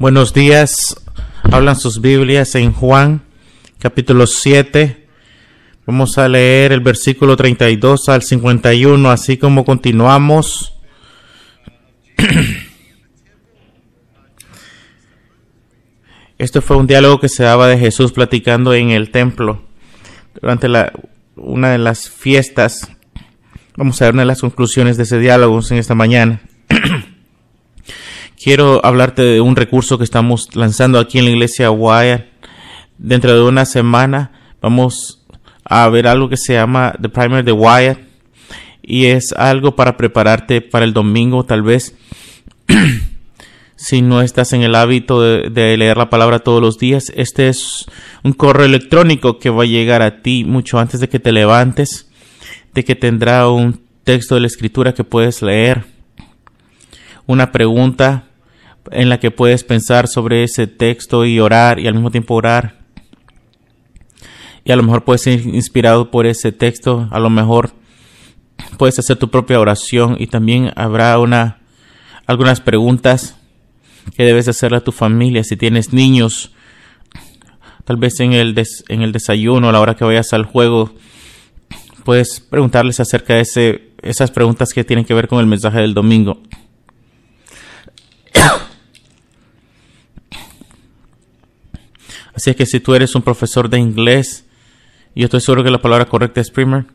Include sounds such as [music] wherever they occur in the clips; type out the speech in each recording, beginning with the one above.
Buenos días. Hablan sus Biblias en Juan, capítulo 7. Vamos a leer el versículo 32 al 51, así como continuamos. [clears throat] Esto fue un diálogo que se daba de Jesús platicando en el templo durante la, una de las fiestas. Vamos a ver una de las conclusiones de ese diálogo en esta mañana. [clears throat] quiero hablarte de un recurso que estamos lanzando aquí en la iglesia Wyatt. Dentro de una semana vamos a ver algo que se llama The Primer de Wyatt y es algo para prepararte para el domingo tal vez. [clears throat] si no estás en el hábito de, de, leer la palabra todos los días, este es un correo electrónico que va a llegar a ti mucho antes de que te levantes, de que tendrá un texto de la escritura que puedes leer, una pregunta en la que puedes pensar sobre ese texto y orar y al mismo tiempo orar. Y a lo mejor puedes ser inspirado por ese texto, a lo mejor puedes hacer tu propia oración y también habrá una algunas preguntas que debes hacerle a tu familia si tienes niños tal vez en el en el desayuno a la hora que vayas al juego puedes preguntarles acerca de ese, esas preguntas que tienen que ver con el mensaje del domingo Así es que si tú eres un profesor de inglés, yo estoy seguro que la palabra correcta es primer.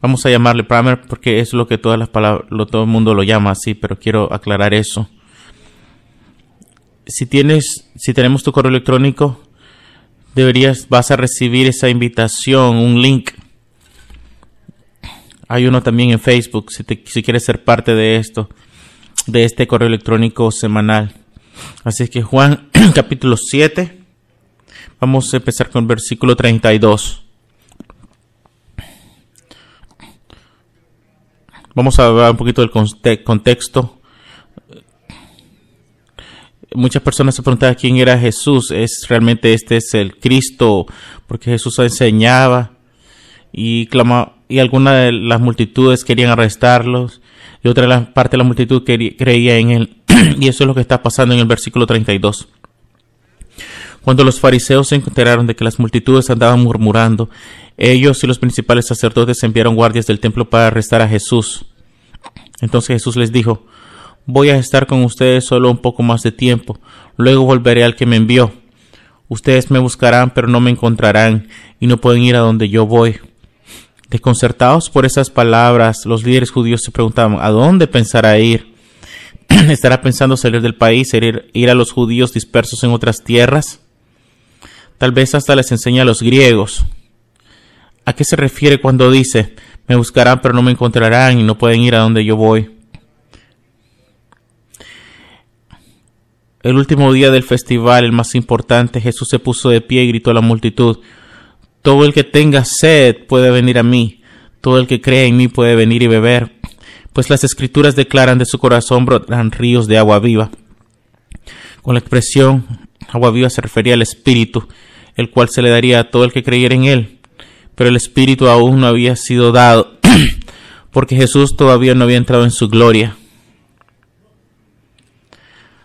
Vamos a llamarle primer porque es lo que todas las palabras, lo, todo el mundo lo llama así, pero quiero aclarar eso. Si tienes, si tenemos tu correo electrónico, deberías, vas a recibir esa invitación, un link. Hay uno también en Facebook, si, te, si quieres ser parte de esto, de este correo electrónico semanal. Así que Juan [clears throat] capítulo 7 Vamos a empezar con versículo 32. Vamos a hablar un poquito del contexto. Muchas personas se preguntan quién era Jesús. Es realmente este es el Cristo, porque Jesús enseñaba y clama, y algunas de las multitudes querían arrestarlos y otra parte de la multitud creía en él. [clears throat] y eso es lo que está pasando en el versículo 32. Cuando los fariseos se enteraron de que las multitudes andaban murmurando, ellos y los principales sacerdotes enviaron guardias del templo para arrestar a Jesús. Entonces Jesús les dijo, Voy a estar con ustedes solo un poco más de tiempo, luego volveré al que me envió. Ustedes me buscarán, pero no me encontrarán, y no pueden ir a donde yo voy. Desconcertados por esas palabras, los líderes judíos se preguntaban, ¿a dónde pensará ir? [clears throat] ¿Estará pensando salir del país, ir, ir a los judíos dispersos en otras tierras? Tal vez hasta les enseña a los griegos. ¿A qué se refiere cuando dice, me buscarán pero no me encontrarán y no pueden ir a donde yo voy? El último día del festival, el más importante, Jesús se puso de pie y gritó a la multitud, Todo el que tenga sed puede venir a mí, todo el que cree en mí puede venir y beber, pues las escrituras declaran de su corazón brotarán ríos de agua viva. Con la expresión agua viva se refería al Espíritu, el cual se le daría a todo el que creyera en él. Pero el Espíritu aún no había sido dado, [clears throat] porque Jesús todavía no había entrado en su gloria.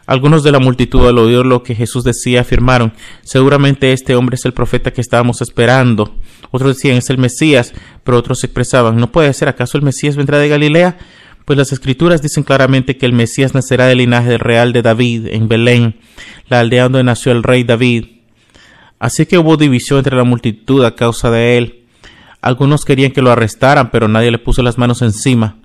Algunos de la multitud al oír lo que Jesús decía afirmaron, seguramente este hombre es el profeta que estábamos esperando. Otros decían, es el Mesías, pero otros expresaban, no puede ser, ¿acaso el Mesías vendrá de Galilea? Pues las escrituras dicen claramente que el Mesías nacerá del linaje real de David, en Belén, la aldea donde nació el rey David. Así que hubo división entre la multitud a causa de él. Algunos querían que lo arrestaran, pero nadie le puso las manos encima.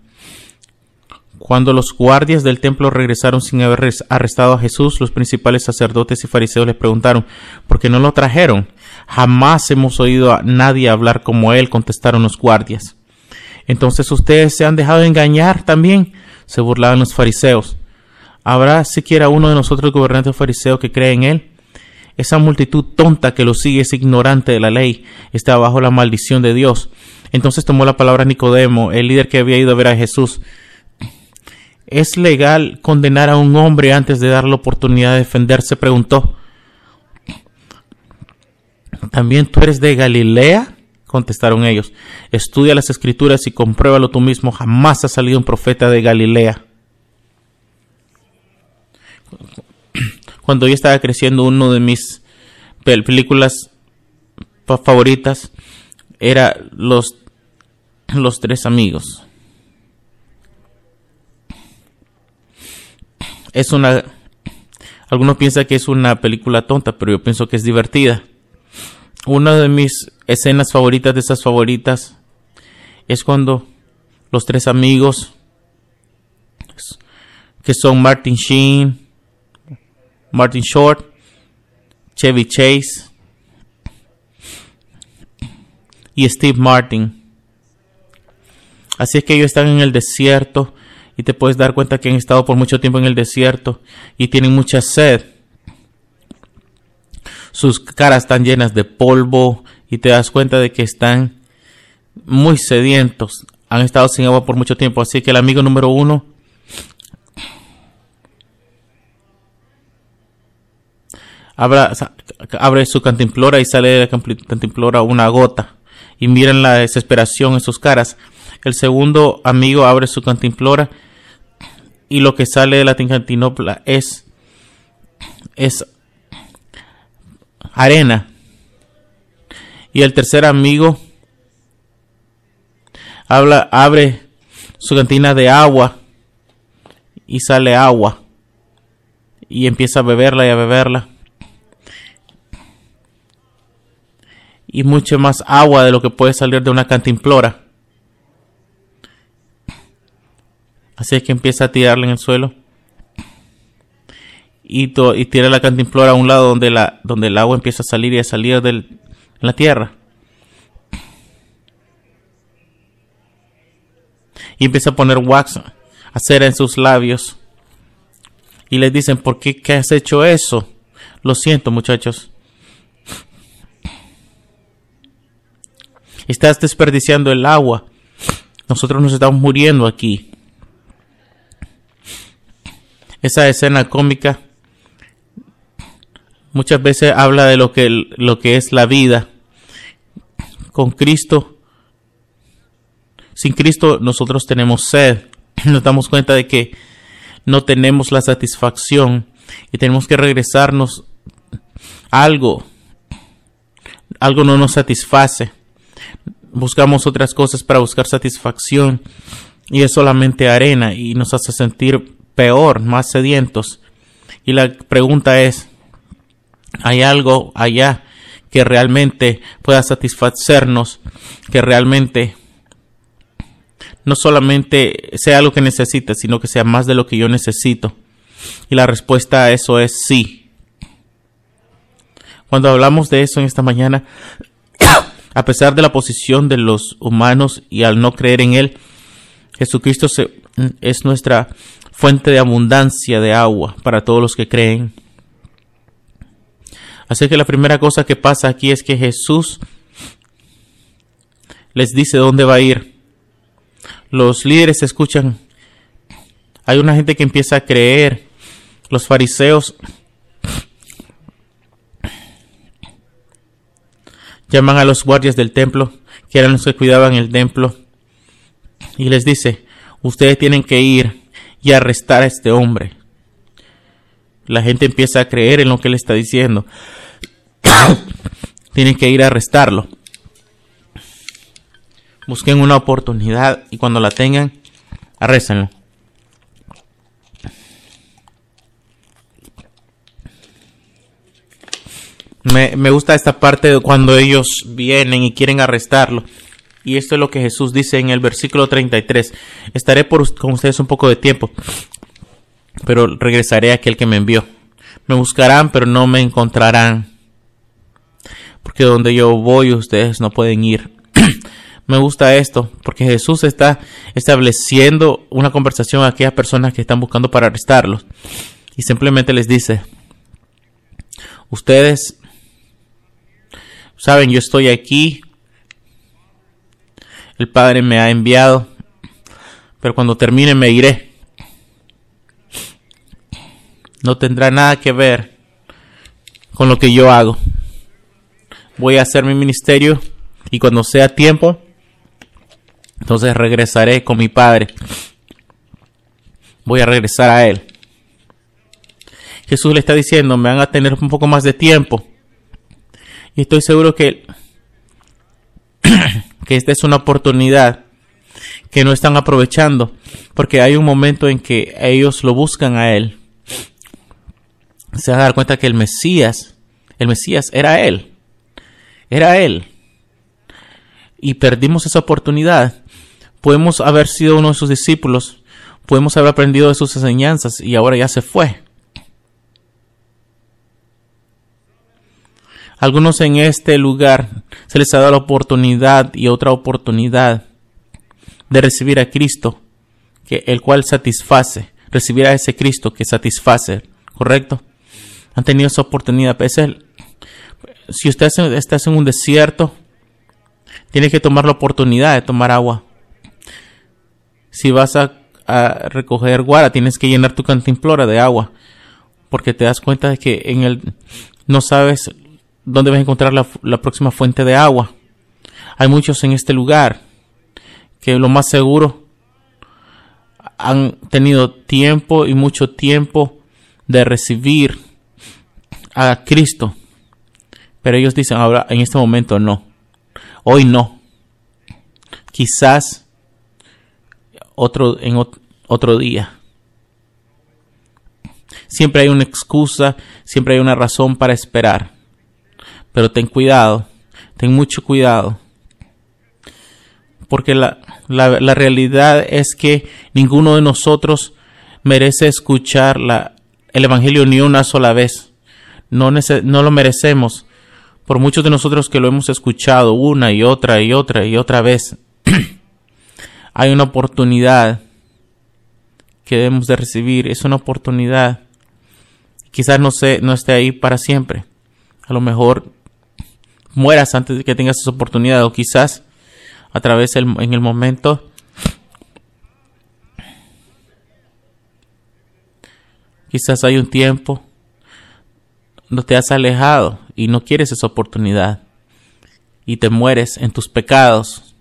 Cuando los guardias del templo regresaron sin haber arrestado a Jesús, los principales sacerdotes y fariseos le preguntaron ¿por qué no lo trajeron? Jamás hemos oído a nadie hablar como él, contestaron los guardias. Entonces ustedes se han dejado engañar también, se burlaban los fariseos. ¿Habrá siquiera uno de nosotros gobernantes fariseos que cree en él? Esa multitud tonta que lo sigue es ignorante de la ley, está bajo la maldición de Dios. Entonces tomó la palabra Nicodemo, el líder que había ido a ver a Jesús. ¿Es legal condenar a un hombre antes de dar la oportunidad de defenderse? preguntó. ¿También tú eres de Galilea? contestaron ellos. Estudia las escrituras y compruébalo tú mismo. Jamás ha salido un profeta de Galilea. Cuando yo estaba creciendo, uno de mis películas favoritas era Los, los Tres Amigos. Es una... Algunos piensan que es una película tonta, pero yo pienso que es divertida. Una de mis escenas favoritas de esas favoritas es cuando los tres amigos que son Martin Sheen, Martin Short, Chevy Chase y Steve Martin. Así es que ellos están en el desierto y te puedes dar cuenta que han estado por mucho tiempo en el desierto y tienen mucha sed. Sus caras están llenas de polvo y te das cuenta de que están muy sedientos. Han estado sin agua por mucho tiempo. Así que el amigo número uno abre su cantimplora y sale de la cantimplora una gota. Y miran la desesperación en sus caras. El segundo amigo abre su cantimplora y lo que sale de la cantimplora es, es arena. Y el tercer amigo habla, abre su cantina de agua y sale agua y empieza a beberla y a beberla. Y mucho más agua de lo que puede salir de una cantimplora. Así es que empieza a tirarla en el suelo. Y, y tira la cantimplora a un lado donde, la, donde el agua empieza a salir y a salir de la tierra. Y empieza a poner wax, a cera en sus labios. Y le dicen, ¿por qué, qué has hecho eso? Lo siento, muchachos. Estás desperdiciando el agua. Nosotros nos estamos muriendo aquí esa escena cómica muchas veces habla de lo que, lo que es la vida. Con Cristo, sin Cristo nosotros tenemos sed. [clears throat] Nos damos cuenta de que no tenemos la satisfacción y tenemos que regresarnos algo. Algo no nos satisface. Buscamos otras cosas para buscar satisfacción y es solamente arena y nos hace sentir peor, más sedientos. Y la pregunta es, ¿hay algo allá que realmente pueda satisfacernos, que realmente no solamente sea lo que necesita, sino que sea más de lo que yo necesito? Y la respuesta a eso es sí. Cuando hablamos de eso en esta mañana, a pesar de la posición de los humanos y al no creer en Él, Jesucristo es nuestra fuente de abundancia de agua para todos los que creen. Así que la primera cosa que pasa aquí es que Jesús les dice dónde va a ir. Los líderes escuchan. Hay una gente que empieza a creer. Los fariseos llaman a los guardias del templo, que eran los que cuidaban el templo, y les dice, ustedes tienen que ir y arrestar a este hombre. La gente empieza a creer en lo que él está diciendo. [coughs] Tienen que ir a arrestarlo. Busquen una oportunidad y cuando la tengan, arréstenlo. Me, gusta esta parte de cuando ellos vienen y quieren arrestarlo. Y esto es lo que Jesús dice en el versículo 33. Estaré por, con ustedes un poco de tiempo, pero regresaré a aquel que me envió. Me buscarán, pero no me encontrarán. Porque donde yo voy ustedes no pueden ir. [clears throat] me gusta esto, porque Jesús está estableciendo una conversación a aquellas personas que están buscando para arrestarlos. Y simplemente les dice, ustedes saben, yo estoy aquí el Padre me ha enviado, pero cuando termine me iré. No tendrá nada que ver con lo que yo hago. Voy a hacer mi ministerio y cuando sea tiempo, entonces regresaré con mi Padre. Voy a regresar a Él. Jesús le está diciendo, me van a tener un poco más de tiempo. Y estoy seguro que, [clears throat] que esta es una oportunidad que no están aprovechando, porque hay un momento en que ellos lo buscan a Él. Se van a dar cuenta que el Mesías, el Mesías era Él, era Él. Y perdimos esa oportunidad. Podemos haber sido uno de sus discípulos, podemos haber aprendido de sus enseñanzas y ahora ya se fue. Algunos en este lugar se les ha dado la oportunidad y otra oportunidad de recibir a Cristo, que el cual satisface, recibir a ese Cristo que satisface, ¿correcto? Han tenido esa oportunidad. Pues, si usted está en un desierto, tiene que tomar la oportunidad de tomar agua. Si vas a, a recoger guara, tienes que llenar tu cantimplora de agua, porque te das cuenta de que en el no sabes dónde vas a encontrar la, próxima fuente de agua. Hay muchos en este lugar que lo más seguro han tenido tiempo y mucho tiempo de recibir a Cristo. Pero ellos dicen ahora, en este momento no. Hoy no. Quizás otro, en otro día. Siempre hay una excusa, siempre hay una razón para esperar. Pero ten cuidado, ten mucho cuidado. Porque la, la, realidad es que ninguno de nosotros merece escuchar la, el Evangelio ni una sola vez. No, no lo merecemos. Por muchos de nosotros que lo hemos escuchado una y otra y otra y otra vez, [clears throat] hay una oportunidad que debemos de recibir. Es una oportunidad. Quizás no, se, no esté ahí para siempre. A lo mejor mueras antes de que tengas esa oportunidad o quizás a través del, en el momento quizás hay un tiempo donde te has alejado y no quieres esa oportunidad y te mueres en tus pecados.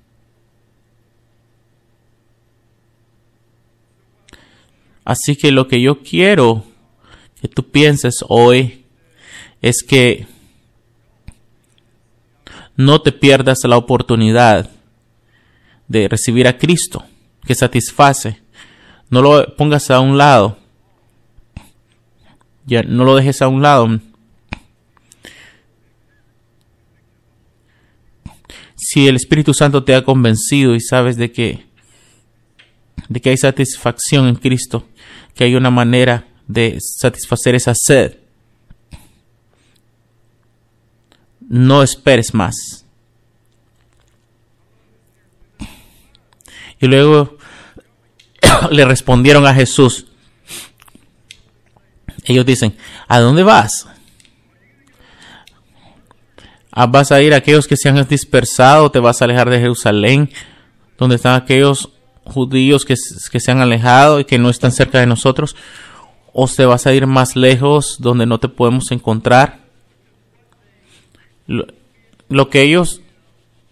Así que lo que yo quiero que tú pienses hoy es que no te pierdas la oportunidad de recibir a Cristo, que satisface. No lo pongas a un lado. Ya no lo dejes a un lado. Si el Espíritu Santo te ha convencido y sabes de que de que hay satisfacción en Cristo, que hay una manera de satisfacer esa sed, no esperes más. Y luego [coughs] le respondieron a Jesús. Ellos dicen, ¿a dónde vas? Ah, ¿Vas a ir a aquellos que se han dispersado? ¿Te vas a alejar de Jerusalén? Donde están aquellos judíos que, que se han alejado y que no están cerca de nosotros? ¿O te vas a ir más lejos donde no te podemos encontrar? Lo, que ellos,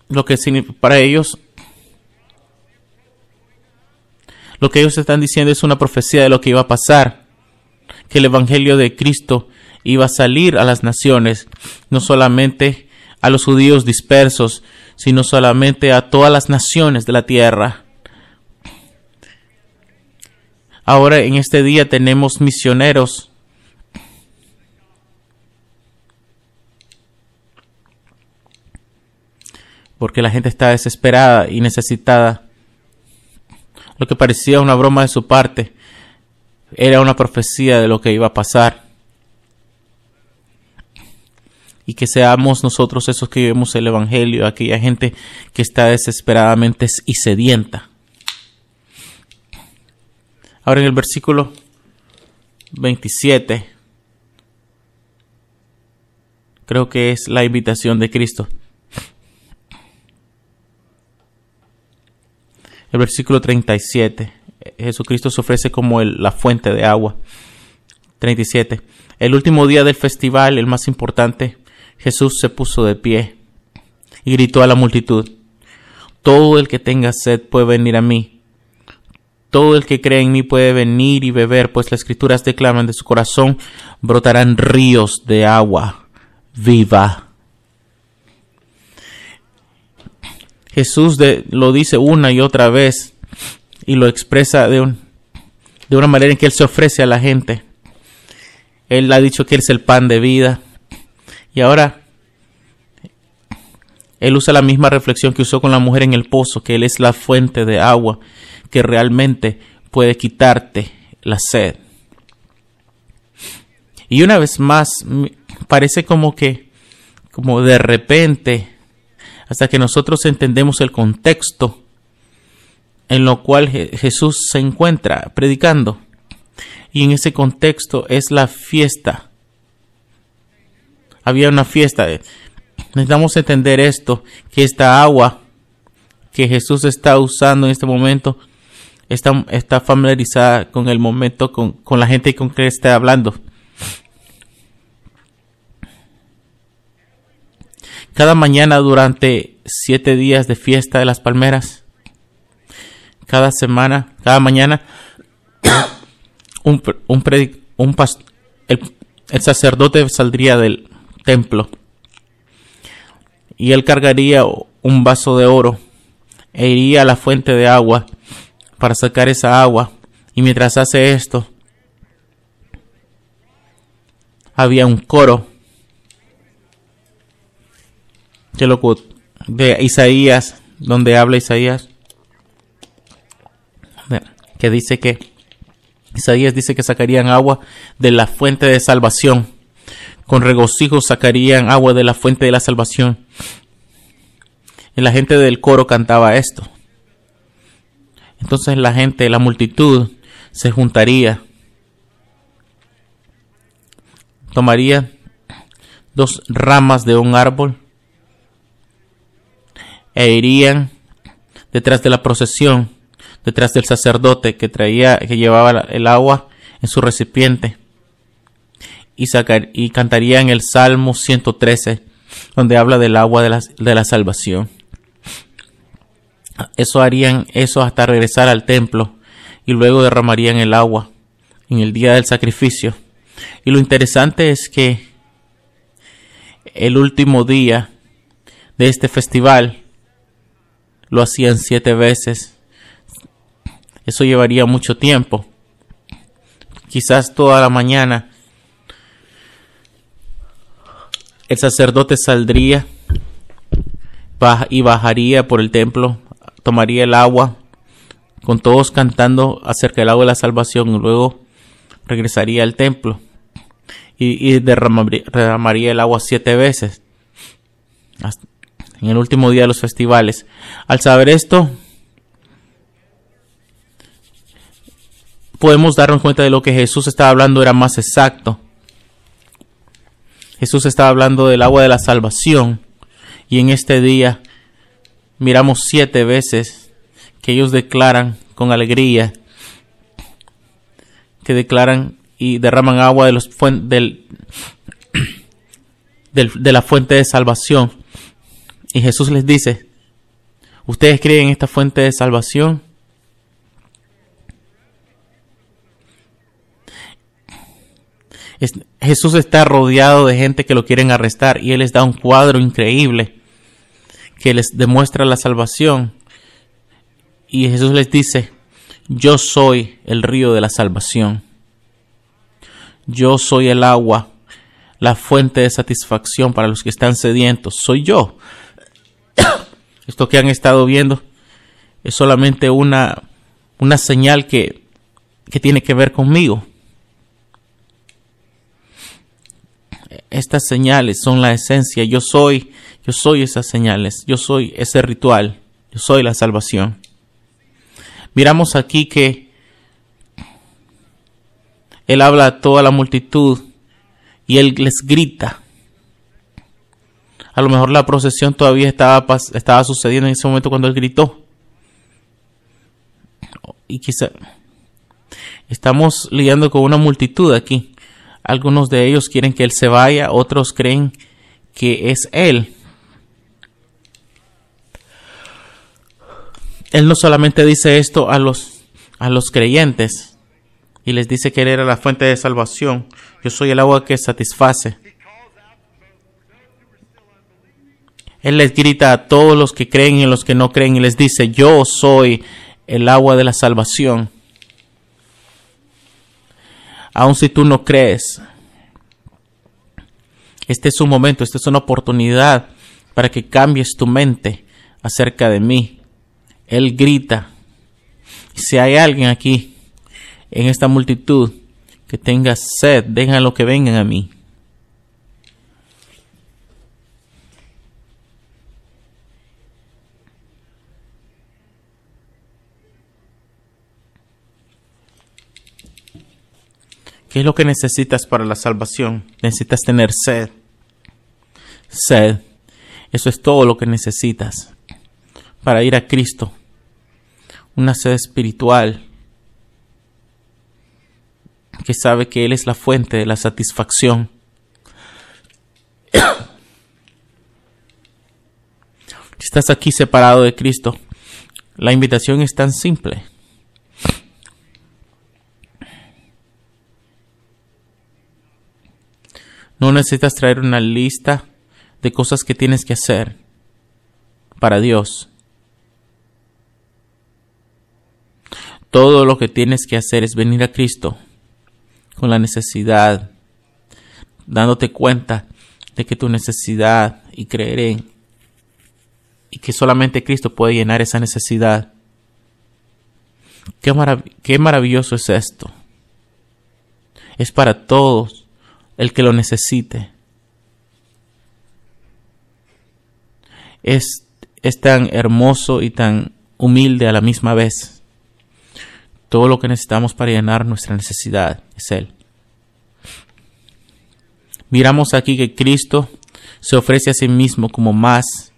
lo que para ellos, lo que ellos están diciendo es una profecía de lo que iba a pasar, que el Evangelio de Cristo iba a salir a las naciones, no solamente a los judíos dispersos, sino solamente a todas las naciones de la tierra. Ahora en este día tenemos misioneros porque la gente está desesperada y necesitada. Lo que parecía una broma de su parte era una profecía de lo que iba a pasar. Y que seamos nosotros esos que vivimos el Evangelio, aquella gente que está desesperadamente y sedienta. Ahora en el versículo 27, creo que es la invitación de Cristo. El versículo 37. Jesucristo se ofrece como la fuente de agua. 37. El último día del festival, el más importante, Jesús se puso de pie y gritó a la multitud, Todo el que tenga sed puede venir a mí. todo el que cree en mí puede venir y beber, pues las escrituras declaran de su corazón brotarán ríos de agua viva. Jesús lo dice una y otra vez y lo expresa de, de una manera en que Él se ofrece a la gente. Él ha dicho que Él es el pan de vida. Y ahora Él usa la misma reflexión que usó con la mujer en el pozo, que Él es la fuente de agua que realmente puede quitarte la sed. Y una vez más, parece como que, como de repente, hasta que nosotros entendemos el contexto en lo cual Jesús se encuentra predicando. Y en ese contexto es la fiesta. Había una fiesta. Necesitamos entender esto, que esta agua que Jesús está usando en este momento está, está familiarizada con el momento, con, con la gente con que está hablando. Cada mañana durante siete días de fiesta de las palmeras, cada semana, cada mañana, [coughs] un, un, el, el sacerdote saldría del templo y él cargaría un vaso de oro e iría a la fuente de agua para sacar esa agua. Y mientras hace esto, había un coro lo, de Isaías, donde habla Isaías, que dice que Isaías dice que sacarían agua de la fuente de salvación. Con regocijo sacarían agua de la fuente de la salvación. Y la gente del coro cantaba esto. Entonces la gente, la multitud, se juntaría, tomaría dos ramas de un árbol e irían detrás de la procesión, detrás del sacerdote que traía, que llevaba el agua en su recipiente y, cantarían el Salmo 113, donde habla del agua de la, de la salvación. Eso harían eso hasta regresar al templo y luego derramarían el agua en el día del sacrificio. Y lo interesante es que el último día de este festival lo hacían siete veces. Eso llevaría mucho tiempo. Quizás toda la mañana el sacerdote saldría y bajaría por el templo tomaría el agua, con todos cantando acerca del agua de la salvación, y luego regresaría al templo y, derramaría, el agua siete veces en el último día de los festivales. Al saber esto, podemos darnos cuenta de lo que Jesús estaba hablando era más exacto. Jesús estaba hablando del agua de la salvación y en este día miramos siete veces que ellos declaran con alegría, que declaran y derraman agua de, los [clears throat] del, de la fuente de salvación. Y Jesús les dice, ¿ustedes creen en esta fuente de salvación? Jesús está rodeado de gente que lo quieren arrestar y Él les da un cuadro increíble que les demuestra la salvación. Y Jesús les dice, yo soy el río de la salvación. Yo soy el agua, la fuente de satisfacción para los que están sedientos. Soy yo. [coughs] Esto que han estado viendo es solamente una, una señal que, que tiene que ver conmigo. Estas señales son la esencia. Yo soy yo soy esas señales, yo soy ese ritual, yo soy la salvación. Miramos aquí que Él habla a toda la multitud y Él les grita. A lo mejor la procesión todavía estaba, sucediendo en ese momento cuando Él gritó. Y quizá estamos lidiando con una multitud aquí. Algunos de ellos quieren que Él se vaya, otros creen que es Él. Él no solamente dice esto a los, a los creyentes y les dice que Él era la fuente de salvación. Yo soy el agua que satisface. Él les grita a todos los que creen y a los que no creen y les dice, yo soy el agua de la salvación. Aun si tú no crees, este es un momento, esta es una oportunidad para que cambies tu mente acerca de mí. Él grita. Si hay alguien aquí en esta multitud que tenga sed, déjenlo que vengan a mí. ¿Qué es lo que necesitas para la salvación? Necesitas tener sed. Sed. Eso es todo lo que necesitas para ir a Cristo. Una sed espiritual que sabe que Él es la fuente de la satisfacción. [coughs] Si estás aquí separado de Cristo, la invitación es tan simple. No necesitas traer una lista de cosas que tienes que hacer para Dios. Todo lo que tienes que hacer es venir a Cristo con la necesidad, dándote cuenta de que tu necesidad y creer en y que solamente Cristo puede llenar esa necesidad. Qué, qué maravilloso es esto. Es para todos el que lo necesite. Es, es tan hermoso y tan humilde a la misma vez. Todo lo que necesitamos para llenar nuestra necesidad es Él. Miramos aquí que Cristo se ofrece a sí mismo como más,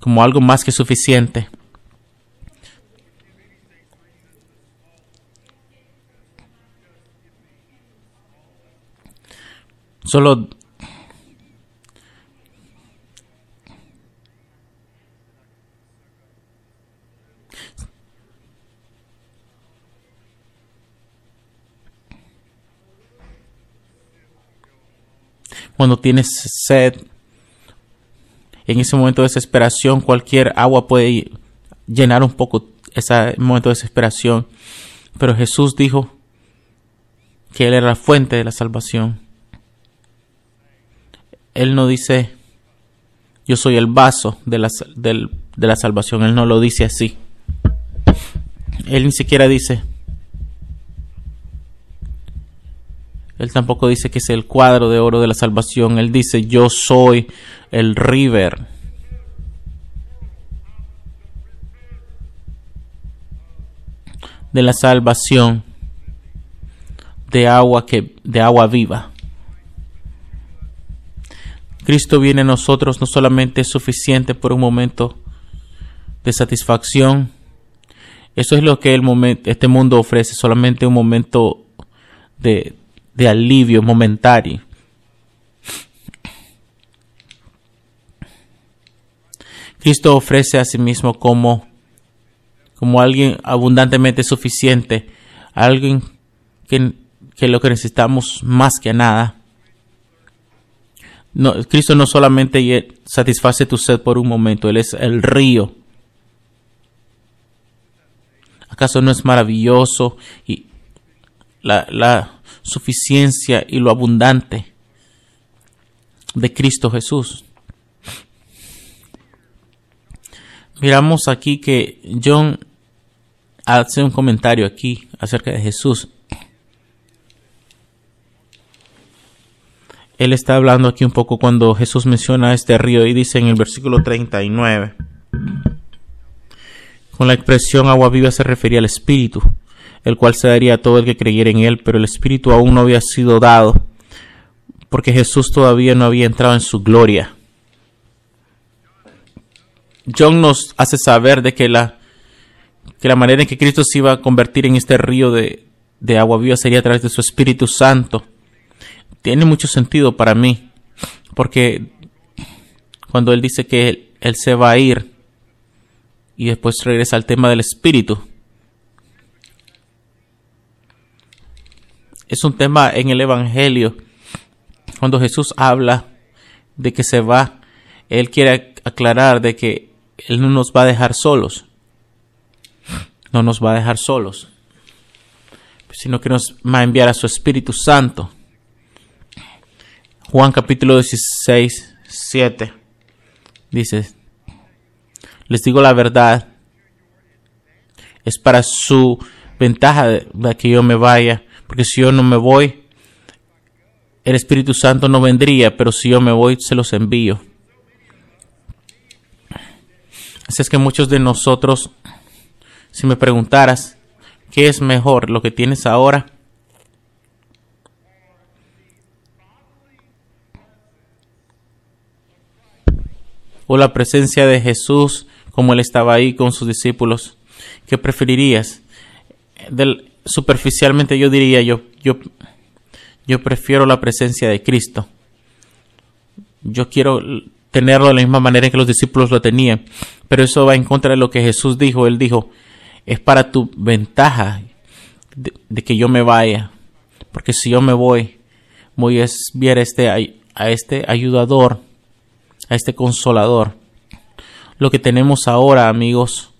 como algo más que suficiente. Solo cuando tienes sed, en ese momento de desesperación, cualquier agua puede llenar un poco ese momento de desesperación. Pero Jesús dijo que Él era la fuente de la salvación. Él no dice, yo soy el vaso de la, de la salvación. Él no lo dice así. Él ni siquiera dice, Él tampoco dice que es el cuadro de oro de la salvación. Él dice, yo soy el river. de la salvación de agua que de agua viva. Cristo viene a nosotros no solamente es suficiente por un momento de satisfacción. Eso es lo que el momento, este mundo ofrece, solamente un momento de, de alivio momentario. Cristo ofrece a sí mismo como, como alguien abundantemente suficiente, alguien que, que lo que necesitamos más que nada no, Cristo no solamente satisface tu sed por un momento, Él es el río. ¿Acaso no es maravilloso y la, la suficiencia y lo abundante de Cristo Jesús? Miramos aquí que John hace un comentario aquí acerca de Jesús. Él está hablando aquí un poco cuando Jesús menciona este río y dice en el versículo 39. Con la expresión agua viva se refería al Espíritu, el cual se daría a todo el que creyera en él, pero el Espíritu aún no había sido dado, porque Jesús todavía no había entrado en su gloria. John nos hace saber de que la, que la manera en que Cristo se iba a convertir en este río de, de agua viva sería a través de su Espíritu Santo tiene mucho sentido para mí, porque cuando él dice que él, se va a ir y después regresa al tema del espíritu, es un tema en el Evangelio. Cuando Jesús habla de que se va, Él quiere aclarar de que Él no nos va a dejar solos. No nos va a dejar solos, sino que nos va a enviar a su Espíritu Santo. Juan capítulo 16, 7 dice, les digo la verdad, es para su ventaja de, que yo me vaya, porque si yo no me voy, el Espíritu Santo no vendría, pero si yo me voy, se los envío. Así es que muchos de nosotros, si me preguntaras, ¿qué es mejor, lo que tienes ahora? ¿O la presencia de Jesús como Él estaba ahí con sus discípulos? ¿Qué preferirías? Del, superficialmente yo diría, yo, yo, yo prefiero la presencia de Cristo. Yo quiero tenerlo de la misma manera que los discípulos lo tenían. Pero eso va en contra de lo que Jesús dijo. Él dijo, es para tu ventaja de, que yo me vaya. Porque si yo me voy, voy a enviar este, a este ayudador, a este consolador. Lo que tenemos ahora, amigos,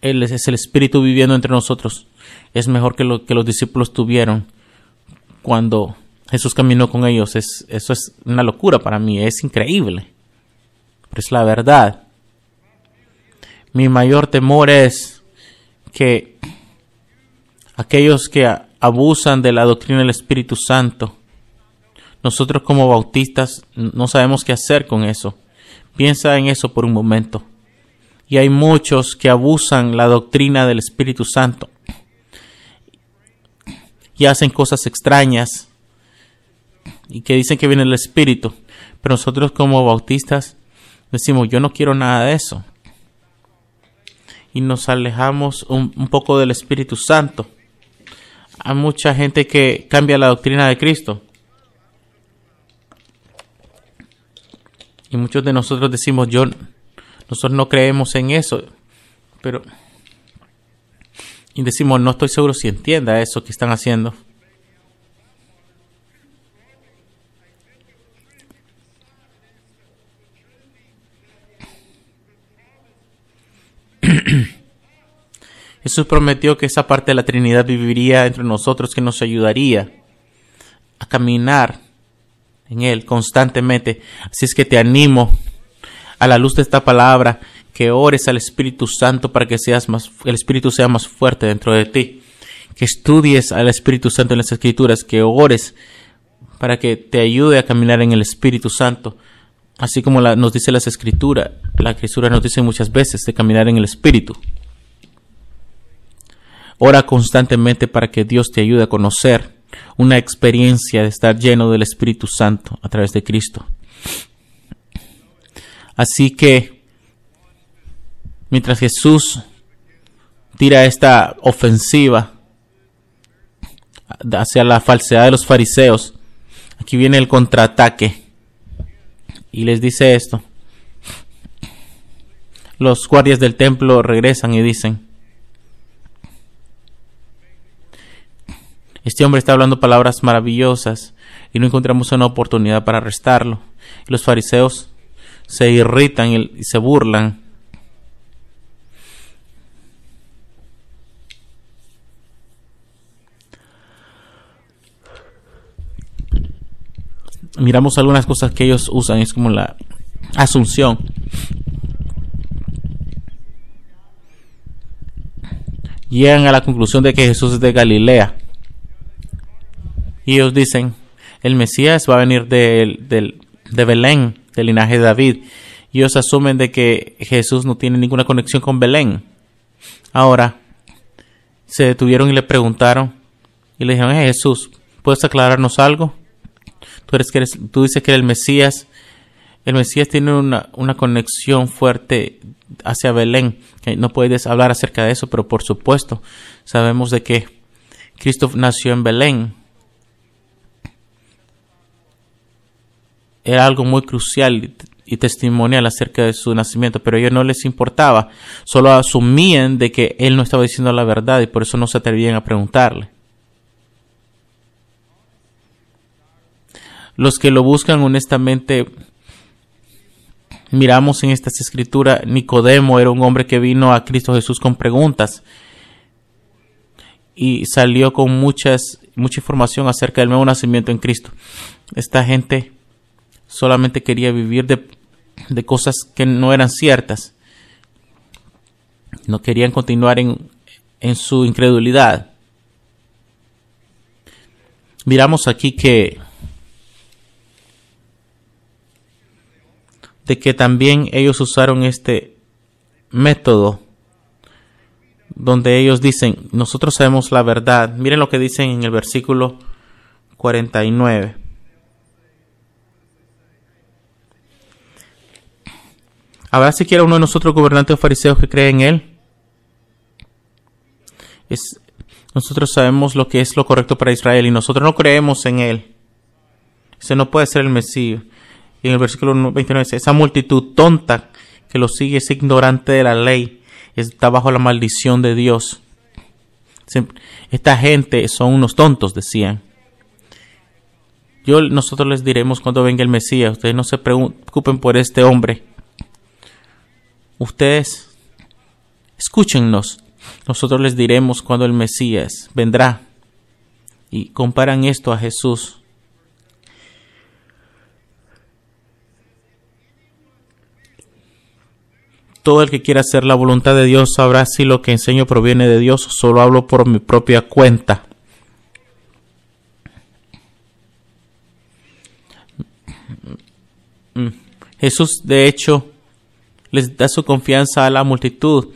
es el Espíritu viviendo entre nosotros. Es mejor que lo que los discípulos tuvieron cuando Jesús caminó con ellos. Es, eso es una locura para mí, es increíble. Pero es la verdad. Mi mayor temor es que aquellos que abusan de la doctrina del Espíritu Santo, nosotros como bautistas no sabemos qué hacer con eso. Piensa en eso por un momento y hay muchos que abusan la doctrina del Espíritu Santo y hacen cosas extrañas y que dicen que viene el Espíritu. Pero nosotros como bautistas decimos, yo no quiero nada de eso. Y nos alejamos un, poco del Espíritu Santo. Hay mucha gente que cambia la doctrina de Cristo. Y muchos de nosotros decimos, yo nosotros no creemos en eso, pero... Y decimos, no estoy seguro si entienda eso que están haciendo. [clears throat] Jesús prometió que esa parte de la Trinidad viviría entre nosotros, que nos ayudaría a caminar en Él constantemente. Así es que te animo a la luz de esta palabra, que ores al Espíritu Santo para que seas más, el Espíritu sea más fuerte dentro de ti, que estudies al Espíritu Santo en las Escrituras, que ores para que te ayude a caminar en el Espíritu Santo, así como nos dice las Escrituras, la Escritura nos dice muchas veces de caminar en el Espíritu. Ora constantemente para que Dios te ayude a conocer una experiencia de estar lleno del Espíritu Santo a través de Cristo. Así que mientras Jesús tira esta ofensiva hacia la falsedad de los fariseos, aquí viene el contraataque y les dice esto. Los guardias del templo regresan y dicen, este hombre está hablando palabras maravillosas y no encontramos una oportunidad para arrestarlo. Los fariseos se irritan y se burlan. Miramos algunas cosas que ellos usan, es como la asunción. Llegan a la conclusión de que Jesús es de Galilea. Y ellos dicen, el Mesías va a venir de, de Belén del linaje de David. Y ellos asumen de que Jesús no tiene ninguna conexión con Belén. Ahora, se detuvieron y le preguntaron y le dijeron, Jesús, ¿puedes aclararnos algo? Tú, eres que eres, tú dices que el Mesías, el Mesías tiene una, una conexión fuerte hacia Belén. No puedes hablar acerca de eso, pero por supuesto sabemos de que Cristo nació en Belén era algo muy crucial y testimonial acerca de su nacimiento, pero a ellos no les importaba, solo asumían de que él no estaba diciendo la verdad y por eso no se atrevían a preguntarle. Los que lo buscan honestamente, miramos en estas escrituras, Nicodemo era un hombre que vino a Cristo Jesús con preguntas y salió con muchas, mucha información acerca del nuevo nacimiento en Cristo. Esta gente solamente quería vivir de, cosas que no eran ciertas. No querían continuar en, en su incredulidad. Miramos aquí que de que también ellos usaron este método donde ellos dicen, nosotros sabemos la verdad. Miren lo que dicen en el versículo 49. ¿Habrá siquiera uno de nosotros gobernantes o fariseos que cree en él? Es, nosotros sabemos lo que es lo correcto para Israel y nosotros no creemos en él. Ese no puede ser el Mesías. Y en el versículo 29 dice, esa multitud tonta que lo sigue es ignorante de la ley está bajo la maldición de Dios. Esta gente son unos tontos, decían. Yo, nosotros les diremos cuando venga el Mesías. Ustedes no se preocupen por este hombre. Ustedes escúchennos. Nosotros les diremos cuando el Mesías vendrá. Y comparan esto a Jesús. Todo el que quiera hacer la voluntad de Dios sabrá si lo que enseño proviene de Dios solo hablo por mi propia cuenta. Jesús, de hecho, les da su confianza a la multitud.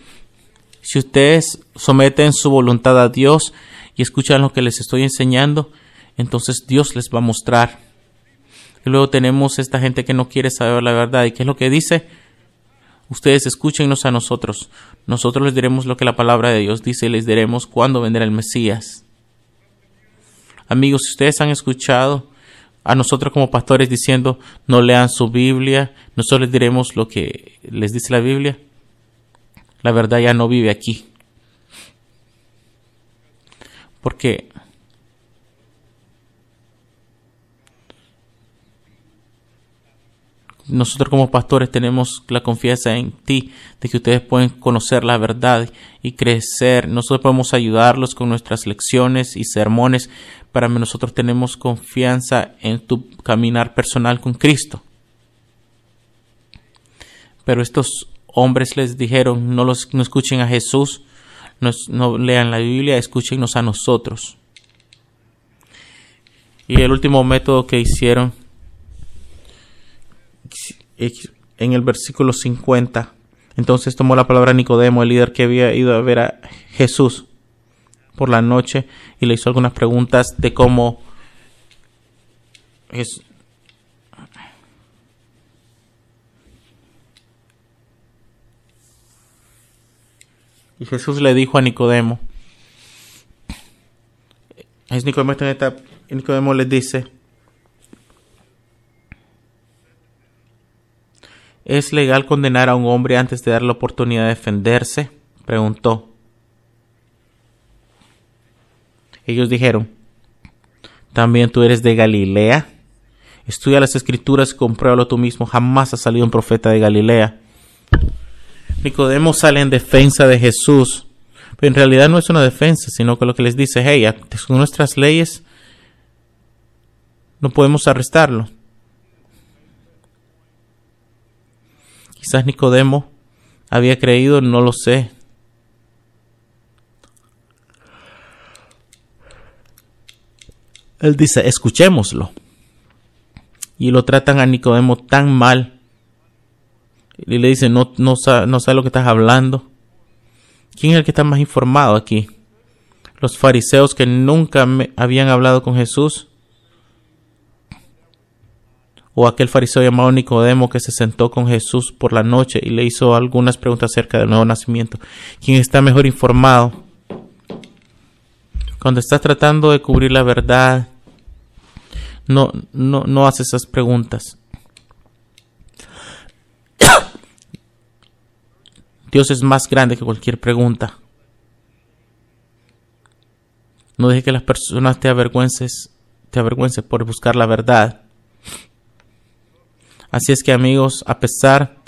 Si ustedes someten su voluntad a Dios y escuchan lo que les estoy enseñando, entonces Dios les va a mostrar. Y luego tenemos esta gente que no quiere saber la verdad. ¿Y qué es lo que dice? Ustedes escúchenos a nosotros. Nosotros les diremos lo que la palabra de Dios dice y les diremos cuándo vendrá el Mesías. Amigos, si ustedes han escuchado a nosotros como pastores diciendo no lean su Biblia, nosotros les diremos lo que les dice la Biblia. La verdad ya no vive aquí. Porque nosotros como pastores tenemos la confianza en ti, de que ustedes pueden conocer la verdad y crecer. Nosotros podemos ayudarlos con nuestras lecciones y sermones, para nosotros tenemos confianza en tu caminar personal con Cristo. Pero estos hombres les dijeron, no, los, no escuchen a Jesús, no, no lean la Biblia, escúchenos a nosotros. Y el último método que hicieron en el versículo 50. Entonces tomó la palabra Nicodemo, el líder que había ido a ver a Jesús por la noche, y le hizo algunas preguntas de cómo Y Jesús le dijo a Nicodemo, es Nicodemo, Nicodemo les dice, ¿Es legal condenar a un hombre antes de dar la oportunidad de defenderse? preguntó. Ellos dijeron, ¿también tú eres de Galilea? Estudia las escrituras y compruébalo tú mismo. Jamás ha salido un profeta de Galilea. Nicodemo sale en defensa de Jesús. Pero en realidad no es una defensa, sino que lo que les dice, hey, con nuestras leyes no podemos arrestarlo. Quizás Nicodemo había creído, no lo sé. Él dice, escuchémoslo. Y lo tratan a Nicodemo tan mal. Y le dicen, no, no, no sabe lo que estás hablando. ¿Quién es el que está más informado aquí? Los fariseos que nunca me habían hablado con Jesús o aquel fariseo llamado Nicodemo que se sentó con Jesús por la noche y le hizo algunas preguntas acerca del nuevo nacimiento. ¿Quién está mejor informado? Cuando estás tratando de cubrir la verdad, no, no, no haces esas preguntas. [coughs] Dios es más grande que cualquier pregunta. No deje que las personas te avergüences, te avergüencen por buscar la verdad. Así es que amigos, a pesar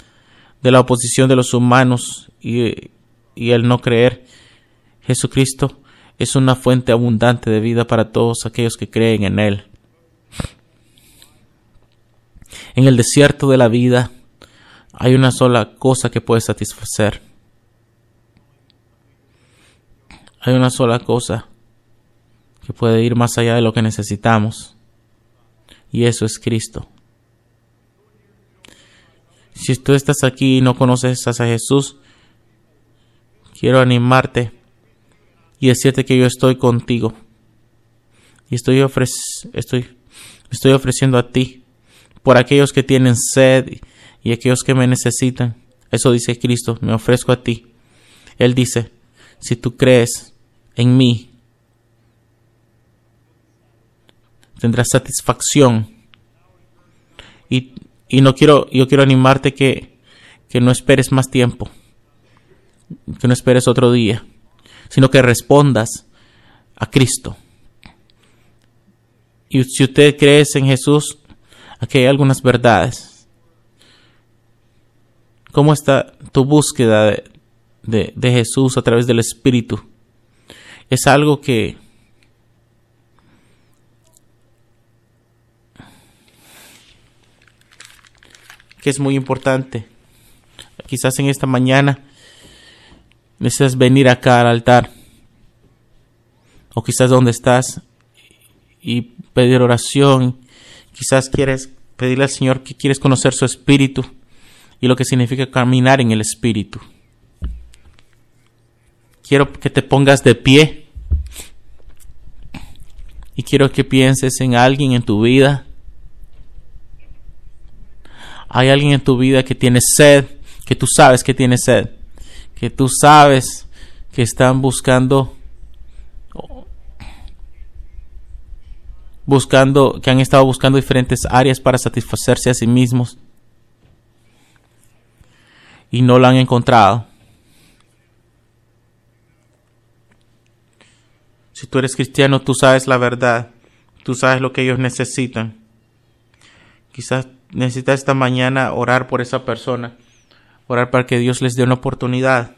de la oposición de los humanos y, y el no creer, Jesucristo es una fuente abundante de vida para todos aquellos que creen en Él. En el desierto de la vida hay una sola cosa que puede satisfacer. Hay una sola cosa que puede ir más allá de lo que necesitamos. Y eso es Cristo. Si tú estás aquí y no conoces a Jesús, quiero animarte y decirte que yo estoy contigo. Y estoy, ofreciendo a ti por aquellos que tienen sed y aquellos que me necesitan. Eso dice Cristo, me ofrezco a ti. Él dice, si tú crees en mí, tendrás satisfacción. Y, y no quiero, yo quiero animarte que, que no esperes más tiempo, que no esperes otro día, sino que respondas a Cristo. Y si usted cree en Jesús, aquí hay algunas verdades. ¿Cómo está tu búsqueda de, de Jesús a través del Espíritu? Es algo que que es muy importante. Quizás en esta mañana necesitas venir acá al altar. O quizás donde estás y pedir oración. Quizás quieres pedirle al Señor que quieres conocer su espíritu y lo que significa caminar en el espíritu. Quiero que te pongas de pie y quiero que pienses en alguien en tu vida hay alguien en tu vida que tiene sed, que tú sabes que tiene sed, que tú sabes que están buscando buscando que han estado buscando diferentes áreas para satisfacerse a sí mismos y no lo han encontrado. Si tú eres cristiano, tú sabes la verdad, tú sabes lo que ellos necesitan. Quizás necesitas esta mañana orar por esa persona, orar para que Dios les dé una oportunidad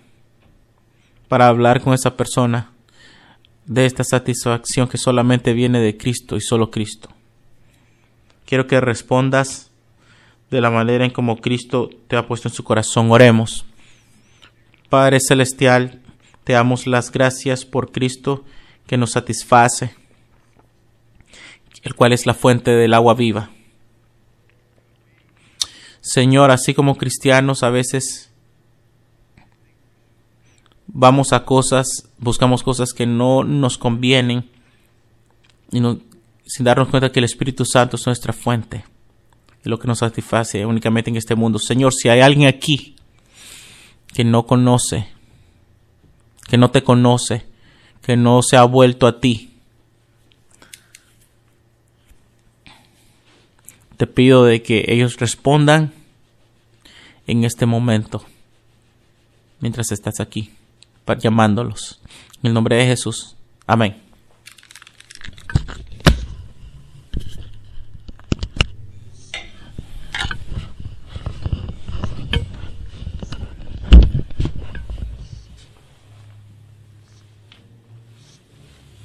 para hablar con esa persona de esta satisfacción que solamente viene de Cristo y solo Cristo. Quiero que respondas de la manera en como Cristo te ha puesto en su corazón. Oremos. Padre Celestial, te damos las gracias por Cristo que nos satisface, el cual es la fuente del agua viva. Señor, así como cristianos a veces vamos a cosas, buscamos cosas que no nos convienen y sin darnos cuenta que el Espíritu Santo es nuestra fuente, es lo que nos satisface únicamente en este mundo. Señor, si hay alguien aquí que no conoce, que no te conoce, que no se ha vuelto a ti, te pido de que ellos respondan en este momento, mientras estás aquí, llamándolos. En el nombre de Jesús. Amén.